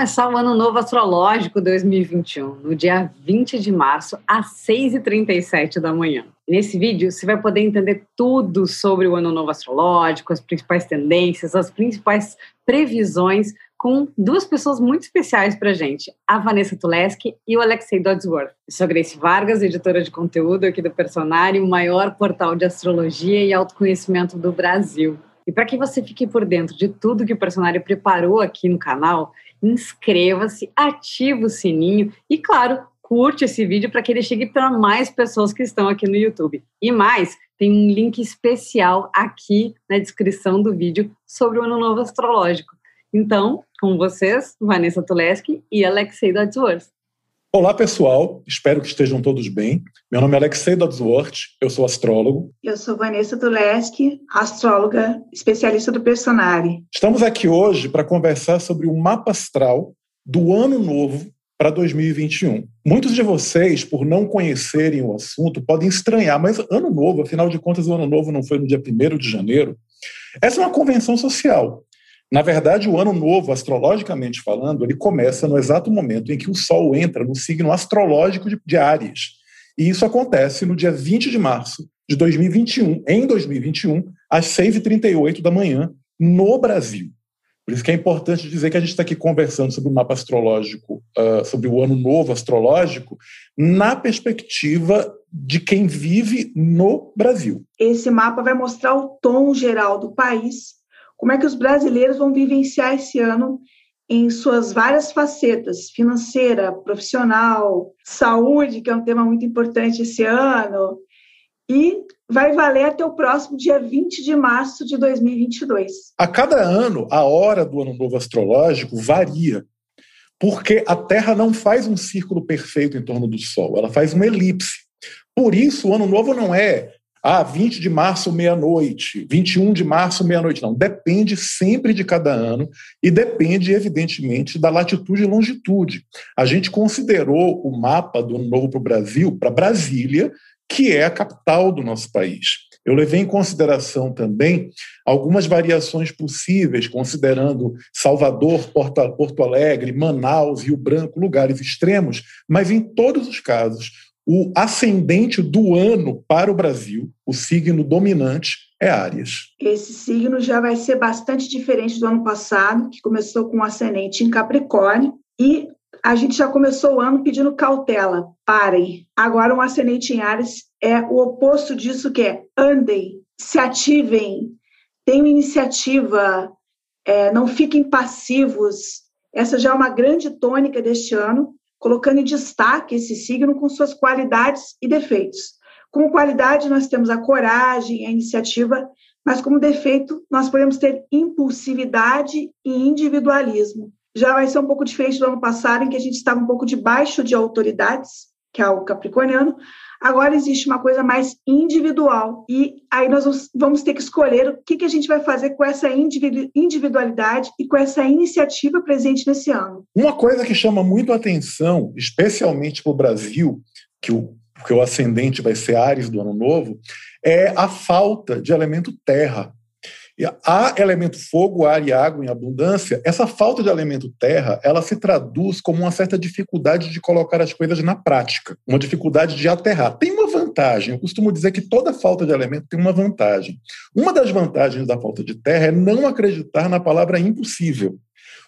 começar o Ano Novo Astrológico 2021, no dia 20 de março, às 6h37 da manhã. Nesse vídeo, você vai poder entender tudo sobre o Ano Novo Astrológico, as principais tendências, as principais previsões, com duas pessoas muito especiais para gente, a Vanessa Tuleski e o Alexei Dodsworth. Eu sou Grace Vargas, editora de conteúdo aqui do Personário, o maior portal de astrologia e autoconhecimento do Brasil. E para que você fique por dentro de tudo que o personagem preparou aqui no canal, inscreva-se, ative o sininho e, claro, curte esse vídeo para que ele chegue para mais pessoas que estão aqui no YouTube. E mais, tem um link especial aqui na descrição do vídeo sobre o Ano Novo Astrológico. Então, com vocês, Vanessa Tuleski e Alexei Dodsworth. Olá, pessoal. Espero que estejam todos bem. Meu nome é Alexei Dodsworth, eu sou astrólogo. Eu sou Vanessa Tuleski, astróloga, especialista do Personari. Estamos aqui hoje para conversar sobre o mapa astral do ano novo para 2021. Muitos de vocês, por não conhecerem o assunto, podem estranhar, mas ano novo, afinal de contas, o ano novo não foi no dia 1 de janeiro. Essa é uma convenção social. Na verdade, o ano novo, astrologicamente falando, ele começa no exato momento em que o Sol entra no signo astrológico de, de. E isso acontece no dia 20 de março de 2021, em 2021, às 6h38 da manhã, no Brasil. Por isso que é importante dizer que a gente está aqui conversando sobre o mapa astrológico, uh, sobre o ano novo astrológico, na perspectiva de quem vive no Brasil. Esse mapa vai mostrar o tom geral do país como é que os brasileiros vão vivenciar esse ano em suas várias facetas, financeira, profissional, saúde, que é um tema muito importante esse ano, e vai valer até o próximo dia 20 de março de 2022. A cada ano, a hora do ano novo astrológico varia, porque a Terra não faz um círculo perfeito em torno do Sol, ela faz uma elipse. Por isso, o ano novo não é ah, 20 de março, meia-noite, 21 de março, meia-noite. Não, depende sempre de cada ano e depende, evidentemente, da latitude e longitude. A gente considerou o mapa do Novo para o Brasil, para Brasília, que é a capital do nosso país. Eu levei em consideração também algumas variações possíveis, considerando Salvador, Porto Alegre, Manaus, Rio Branco, lugares extremos, mas em todos os casos, o ascendente do ano para o Brasil, o signo dominante, é Áries. Esse signo já vai ser bastante diferente do ano passado, que começou com um ascendente em Capricórnio, e a gente já começou o ano pedindo cautela, parem. Agora, um ascendente em Áries é o oposto disso, que é andem, se ativem, tenham iniciativa, é, não fiquem passivos. Essa já é uma grande tônica deste ano colocando em destaque esse signo com suas qualidades e defeitos. Como qualidade, nós temos a coragem, a iniciativa, mas como defeito, nós podemos ter impulsividade e individualismo. Já vai ser um pouco diferente do ano passado, em que a gente estava um pouco debaixo de autoridades, que é o capricorniano, Agora existe uma coisa mais individual e aí nós vamos ter que escolher o que, que a gente vai fazer com essa individualidade e com essa iniciativa presente nesse ano. Uma coisa que chama muito a atenção, especialmente para o Brasil, que o, que o ascendente vai ser Ares do ano novo, é a falta de elemento terra. Há elemento fogo, ar e água em abundância. Essa falta de elemento terra, ela se traduz como uma certa dificuldade de colocar as coisas na prática, uma dificuldade de aterrar. Tem uma vantagem, eu costumo dizer que toda falta de elemento tem uma vantagem. Uma das vantagens da falta de terra é não acreditar na palavra impossível.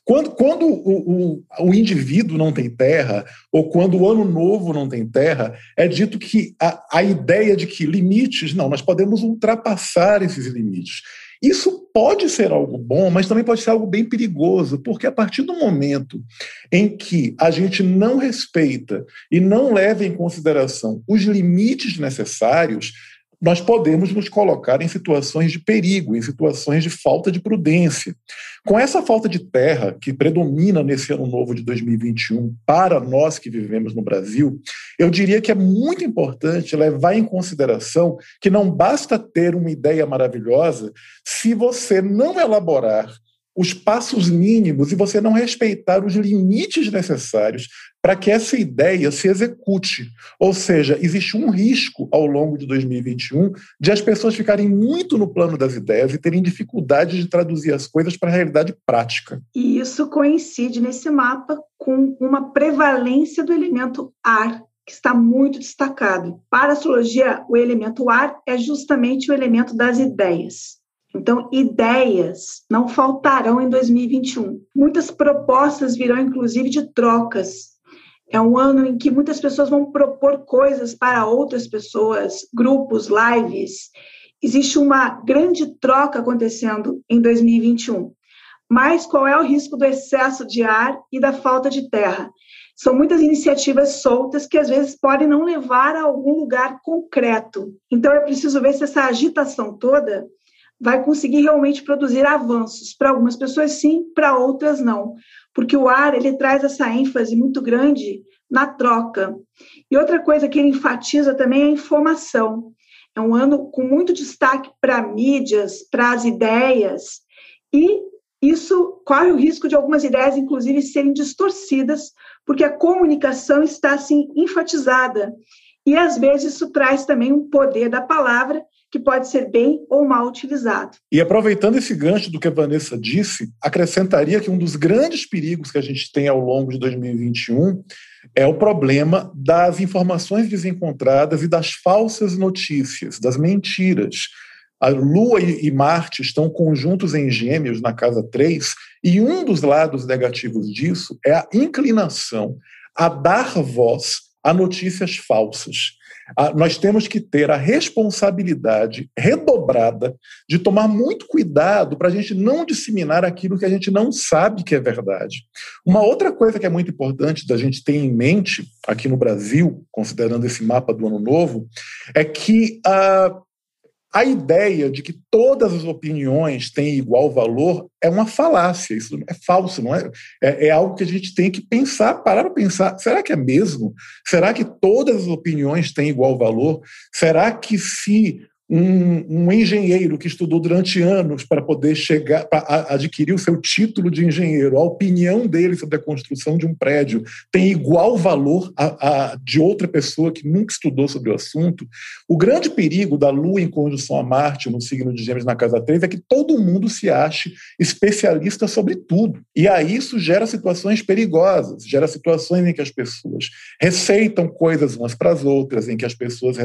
Quando, quando o, o, o, indivíduo não tem terra, ou quando o ano novo não tem terra, é dito que a, a ideia de que limites, não, nós podemos ultrapassar esses limites. Isso pode ser algo bom, mas também pode ser algo bem perigoso, porque a partir do momento em que a gente não respeita e não leva em consideração os limites necessários, nós podemos nos colocar em situações de perigo, em situações de falta de prudência. Com essa falta de terra que predomina nesse ano novo de 2021 para nós que vivemos no Brasil, eu diria que é muito importante levar em consideração que não basta ter uma ideia maravilhosa se você não elaborar os passos mínimos e você não respeitar os limites necessários para que essa ideia se execute. Ou seja, existe um risco ao longo de 2021 de as pessoas ficarem muito no plano das ideias e terem dificuldade de traduzir as coisas para a realidade prática. E isso coincide nesse mapa com uma prevalência do elemento ar, que está muito destacado. Para a astrologia, o elemento ar é justamente o elemento das ideias. Então, ideias não faltarão em 2021. Muitas propostas virão, inclusive, de trocas. É um ano em que muitas pessoas vão propor coisas para outras pessoas, grupos, lives. Existe uma grande troca acontecendo em 2021. Mas qual é o risco do excesso de ar e da falta de terra? São muitas iniciativas soltas que às vezes podem não levar a algum lugar concreto. Então é preciso ver se essa agitação toda vai conseguir realmente produzir avanços. Para algumas pessoas, sim, para outras, não. Porque o ar ele traz essa ênfase muito grande na troca. E outra coisa que ele enfatiza também é a informação. É um ano com muito destaque para mídias, para as ideias, e isso corre o risco de algumas ideias, inclusive, serem distorcidas, porque a comunicação está assim enfatizada. E às vezes isso traz também um poder da palavra que pode ser bem ou mal utilizado. E aproveitando esse gancho do que a Vanessa disse, acrescentaria que um dos grandes perigos que a gente tem ao longo de 2021 é o problema das informações desencontradas e das falsas notícias, das mentiras. A Lua e Marte estão conjuntos em Gêmeos na casa 3, e um dos lados negativos disso é a inclinação a dar voz a notícias falsas nós temos que ter a responsabilidade redobrada de tomar muito cuidado para a gente não disseminar aquilo que a gente não sabe que é verdade. Uma outra coisa que é muito importante da gente ter em mente aqui no Brasil, considerando esse mapa do Ano Novo, é que a a ideia de que todas as opiniões têm igual valor é uma falácia, isso é falso, não é? É, é algo que a gente tem que pensar, parar para pensar. Será que é mesmo? Será que todas as opiniões têm igual valor? Será que se um, um, engenheiro que estudou durante anos para poder chegar, para adquirir o seu título de engenheiro, a opinião dele sobre a construção de um prédio tem igual valor a, a, de outra pessoa que nunca estudou sobre o assunto. O grande perigo da Lua em conjunção a Marte no signo de Gêmeos na casa 3 é que todo mundo se ache especialista sobre tudo. E aí isso gera situações perigosas, gera situações em que as pessoas receitam coisas umas para as outras, em que as pessoas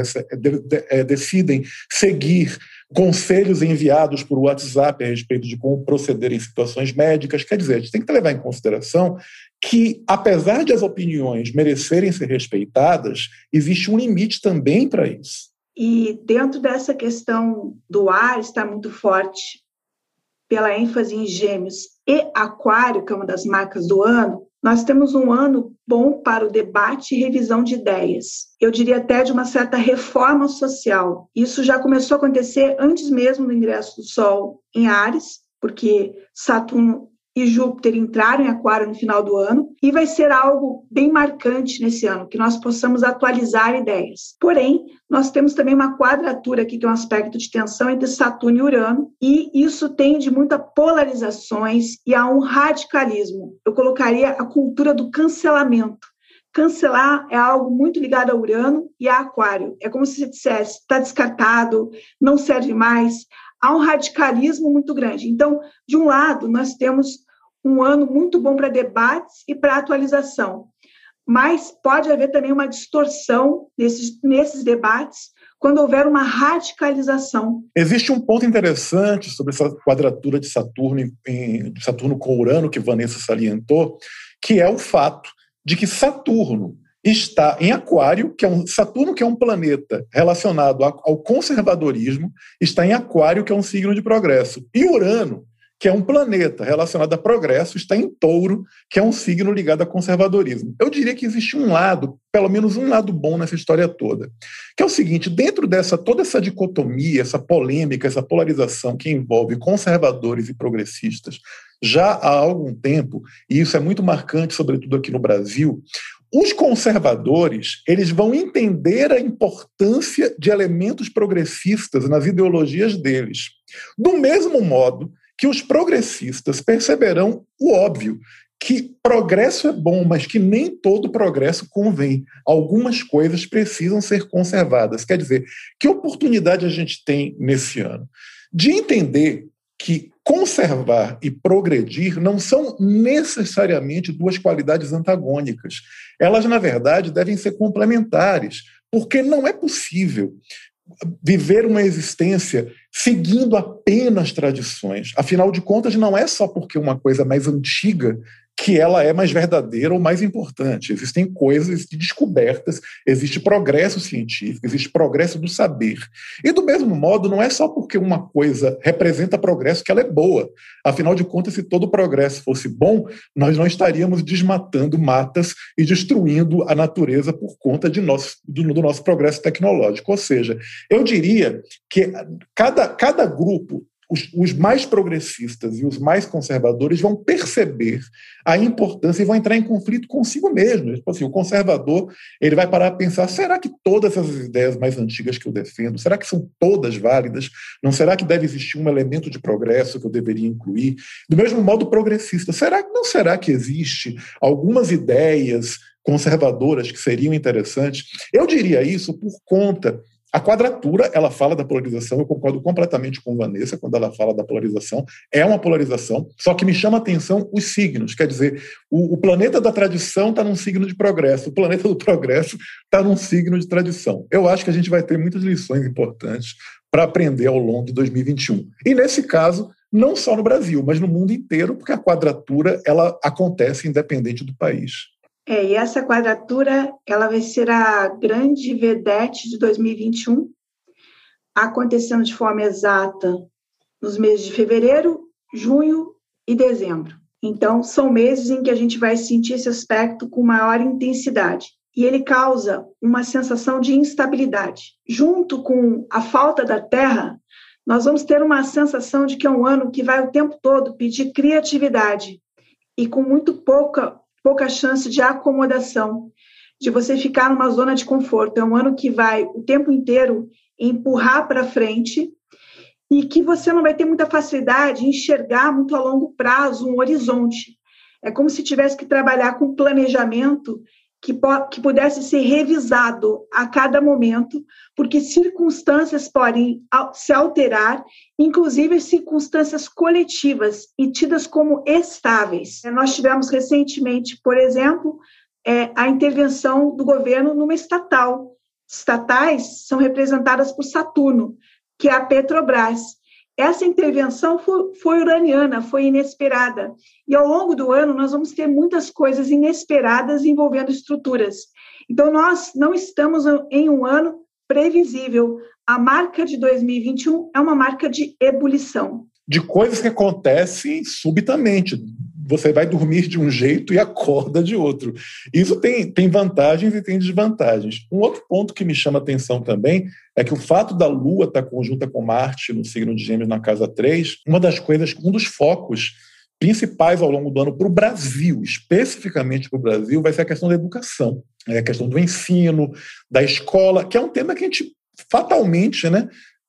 é, decidem seguir conselhos enviados por WhatsApp a respeito de como proceder em situações médicas. Quer dizer, a gente tem que levar em consideração que, apesar de as opiniões merecerem ser respeitadas, existe um limite também para isso. E dentro dessa questão do ar está muito forte pela ênfase em gêmeos e aquário, que é uma das marcas do ano, nós temos um ano bom para o debate e revisão de ideias. Eu diria até de uma certa reforma social. Isso já começou a acontecer antes mesmo do ingresso do Sol em Ares, porque Saturno e Júpiter entraram em Aquário no final do ano, e vai ser algo bem marcante nesse ano, que nós possamos atualizar ideias. Porém, nós temos também uma quadratura aqui, que é um aspecto de tensão entre Saturno e Urano, e isso tende muito a polarizações e a um radicalismo. Eu colocaria a cultura do cancelamento. Cancelar é algo muito ligado a Urano e a Aquário. É como se você dissesse, está descartado, não serve mais. Há um radicalismo muito grande. Então, de um lado, nós temos um ano muito bom para debates e para atualização. Mas pode haver também uma distorção nesses, nesses debates quando houver uma radicalização. Existe um ponto interessante sobre essa quadratura de Saturno, em, de Saturno com Urano, que Vanessa salientou, que é o fato de que Saturno está em Aquário, que é um Saturno, que é um planeta relacionado ao conservadorismo, está em Aquário, que é um signo de progresso. E Urano, que é um planeta relacionado a progresso, está em touro, que é um signo ligado a conservadorismo. Eu diria que existe um lado, pelo menos um lado bom nessa história toda, que é o seguinte: dentro dessa toda essa dicotomia, essa polêmica, essa polarização que envolve conservadores e progressistas já há algum tempo, e isso é muito marcante, sobretudo aqui no Brasil, os conservadores eles vão entender a importância de elementos progressistas nas ideologias deles. Do mesmo modo que os progressistas perceberão o óbvio, que progresso é bom, mas que nem todo progresso convém. Algumas coisas precisam ser conservadas. Quer dizer, que oportunidade a gente tem nesse ano? De entender que conservar e progredir não são necessariamente duas qualidades antagônicas. Elas, na verdade, devem ser complementares, porque não é possível viver uma existência seguindo apenas tradições. Afinal de contas, não é só porque uma coisa mais antiga que ela é mais verdadeira ou mais importante. Existem coisas de descobertas, existe progresso científico, existe progresso do saber. E do mesmo modo, não é só porque uma coisa representa progresso que ela é boa. Afinal de contas, se todo progresso fosse bom, nós não estaríamos desmatando matas e destruindo a natureza por conta de nosso, do, do nosso progresso tecnológico. Ou seja, eu diria que cada, cada grupo os, os, mais progressistas e os mais conservadores vão perceber a importância e vão entrar em conflito consigo mesmo. Tipo assim, o conservador ele vai parar a pensar: será que todas essas ideias mais antigas que eu defendo, será que são todas válidas? Não será que deve existir um elemento de progresso que eu deveria incluir? Do mesmo modo, progressista, será não será que existe algumas ideias conservadoras que seriam interessantes? Eu diria isso por conta a quadratura, ela fala da polarização, eu concordo completamente com Vanessa quando ela fala da polarização, é uma polarização, só que me chama a atenção os signos, quer dizer, o, o planeta da tradição está num signo de progresso, o planeta do progresso está num signo de tradição. Eu acho que a gente vai ter muitas lições importantes para aprender ao longo de 2021. E nesse caso, não só no Brasil, mas no mundo inteiro, porque a quadratura ela acontece independente do país. É, e essa quadratura ela vai ser a grande vedete de 2021, acontecendo de forma exata nos meses de fevereiro, junho e dezembro. Então, são meses em que a gente vai sentir esse aspecto com maior intensidade. E ele causa uma sensação de instabilidade. Junto com a falta da terra, nós vamos ter uma sensação de que é um ano que vai o tempo todo pedir criatividade e com muito pouca pouca chance de acomodação, de você ficar numa zona de conforto. É um ano que vai o tempo inteiro empurrar para frente e que você não vai ter muita facilidade em enxergar muito a longo prazo um horizonte. É como se tivesse que trabalhar com planejamento que, que pudesse ser revisado a cada momento, porque circunstâncias podem se alterar, inclusive circunstâncias coletivas e tidas como estáveis. Nós tivemos recentemente, por exemplo, é, a intervenção do governo numa estatal. Estatais são representadas por Saturno, que é a Petrobras. Essa intervenção foi, foi uraniana, foi inesperada. E ao longo do ano, nós vamos ter muitas coisas inesperadas envolvendo estruturas. Então, nós não estamos em um ano previsível. A marca de 2021 é uma marca de ebulição. De coisas que acontecem subitamente, você vai dormir de um jeito e acorda de outro. Isso tem, tem vantagens e tem desvantagens. Um outro ponto que me chama atenção também é que o fato da Lua estar conjunta com Marte no signo de Gêmeos na casa 3, uma das coisas, um dos focos principais ao longo do ano para o Brasil, especificamente para o Brasil, vai ser a questão da educação, é a questão do ensino, da escola, que é um tema que a gente fatalmente né,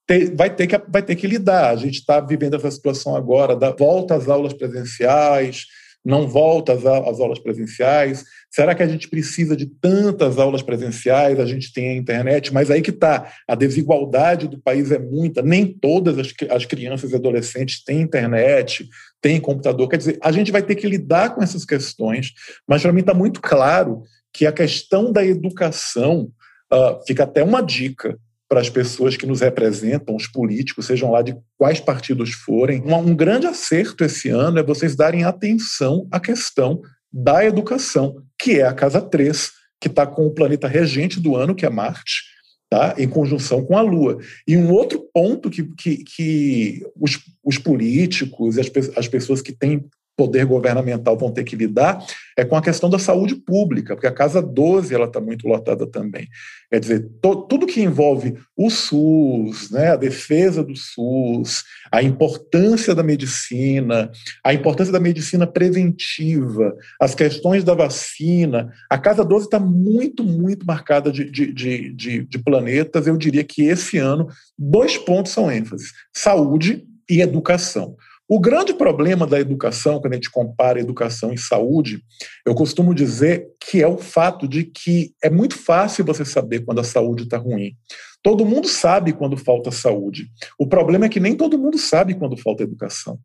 ter, vai, ter que, vai ter que lidar. A gente está vivendo essa situação agora da volta às aulas presenciais, não volta às, às aulas presenciais. Será que a gente precisa de tantas aulas presenciais? A gente tem a internet, mas aí que está. A desigualdade do país é muita. Nem todas as, as crianças e adolescentes têm internet, têm computador. Quer dizer, a gente vai ter que lidar com essas questões, mas para mim está muito claro que a questão da educação uh, fica até uma dica para as pessoas que nos representam, os políticos, sejam lá de quais partidos forem. Um, um grande acerto esse ano é vocês darem atenção à questão da educação, que é a Casa 3, que está com o planeta regente do ano, que é Marte, tá? em conjunção com a Lua. E um outro ponto que, que, que os, os políticos e as, as pessoas que têm poder governamental vão ter que lidar é com a questão da saúde pública, porque a Casa 12 ela está muito lotada também. Quer dizer, to, tudo que envolve o SUS, né, a defesa do SUS, a importância da medicina, a importância da medicina preventiva, as questões da vacina, a Casa 12 está muito, muito marcada de, de, de, de, de planetas. Eu diria que esse ano, dois pontos são ênfase: saúde e educação O grande problema da educação, quando a gente compara educação e saúde, eu costumo dizer que é o fato de que é muito fácil você saber quando a saúde está ruim. Todo mundo sabe quando falta saúde. O problema é que nem todo mundo sabe quando falta educação.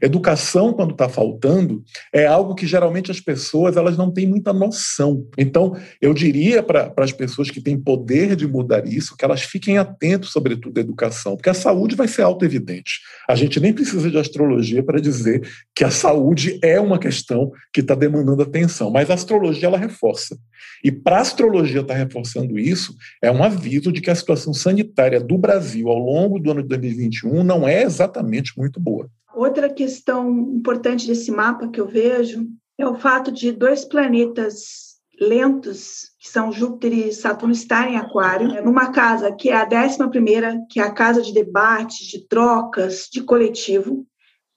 Educação, quando está faltando, é algo que geralmente as pessoas elas não têm muita noção. Então, eu diria para as pessoas que têm poder de mudar isso, que elas fiquem atentos, sobretudo, à educação, porque a saúde vai ser auto-evidente. A gente nem precisa de astrologia para dizer que a saúde é uma questão que está demandando atenção, mas a astrologia ela reforça. E para a astrologia estar tá reforçando isso, é um aviso de que a situação situação sanitária do Brasil ao longo do ano de 2021 não é exatamente muito boa. Outra questão importante desse mapa que eu vejo é o fato de dois planetas lentos, que são Júpiter e Saturno, estarem em Aquário, né, numa casa que é a décima primeira, que é a casa de debates, de trocas, de coletivo,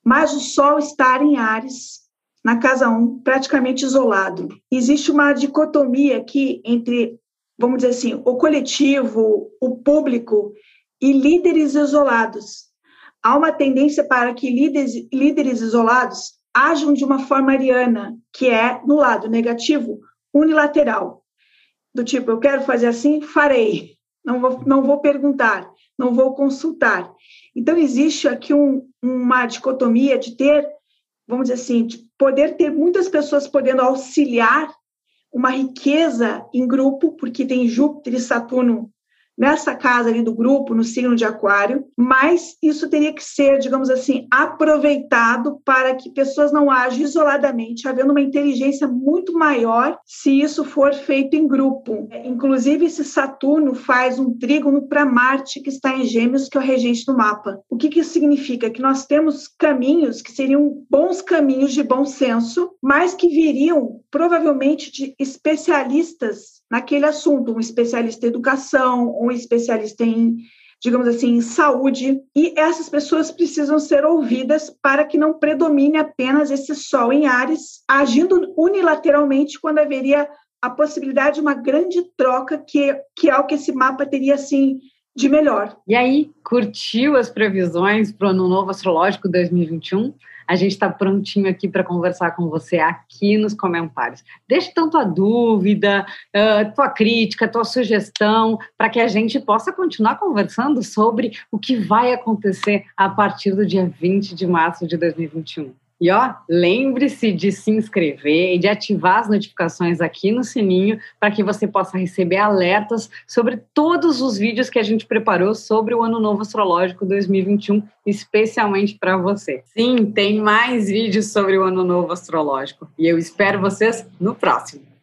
mas o Sol estar em Ares, na casa 1, praticamente isolado. Existe uma dicotomia aqui entre vamos dizer assim, o coletivo, o público e líderes isolados. Há uma tendência para que líderes, líderes isolados ajam de uma forma ariana, que é no lado negativo, unilateral. Do tipo, eu quero fazer assim, farei. Não vou, não vou perguntar, não vou consultar. Então, existe aqui um, uma dicotomia de ter, vamos dizer assim, de poder ter muitas pessoas podendo auxiliar uma riqueza em grupo, porque tem Júpiter e Saturno nessa casa ali do grupo, no signo de Aquário, mas isso teria que ser, digamos assim, aproveitado para que pessoas não agem isoladamente, havendo uma inteligência muito maior se isso for feito em grupo. Inclusive, esse Saturno faz um trígono para Marte, que está em Gêmeos, que é o regente do mapa. O que, que isso significa? Que nós temos caminhos que seriam bons caminhos de bom senso, mas que viriam provavelmente de especialistas naquele assunto, um especialista em educação, um especialista em, digamos assim, em saúde, e essas pessoas precisam ser ouvidas para que não predomine apenas esse sol em Ares, agindo unilateralmente quando haveria a possibilidade de uma grande troca que, que é o que esse mapa teria assim de melhor. E aí, curtiu as previsões para o Ano Novo Astrológico 2021? A gente está prontinho aqui para conversar com você aqui nos comentários. Deixe tanto a dúvida, tua crítica, tua sugestão, para que a gente possa continuar conversando sobre o que vai acontecer a partir do dia 20 de março de 2021. E ó, lembre-se de se inscrever e de ativar as notificações aqui no sininho para que você possa receber alertas sobre todos os vídeos que a gente preparou sobre o Ano Novo Astrológico 2021, especialmente para você. Sim, tem mais vídeos sobre o Ano Novo Astrológico e eu espero vocês no próximo.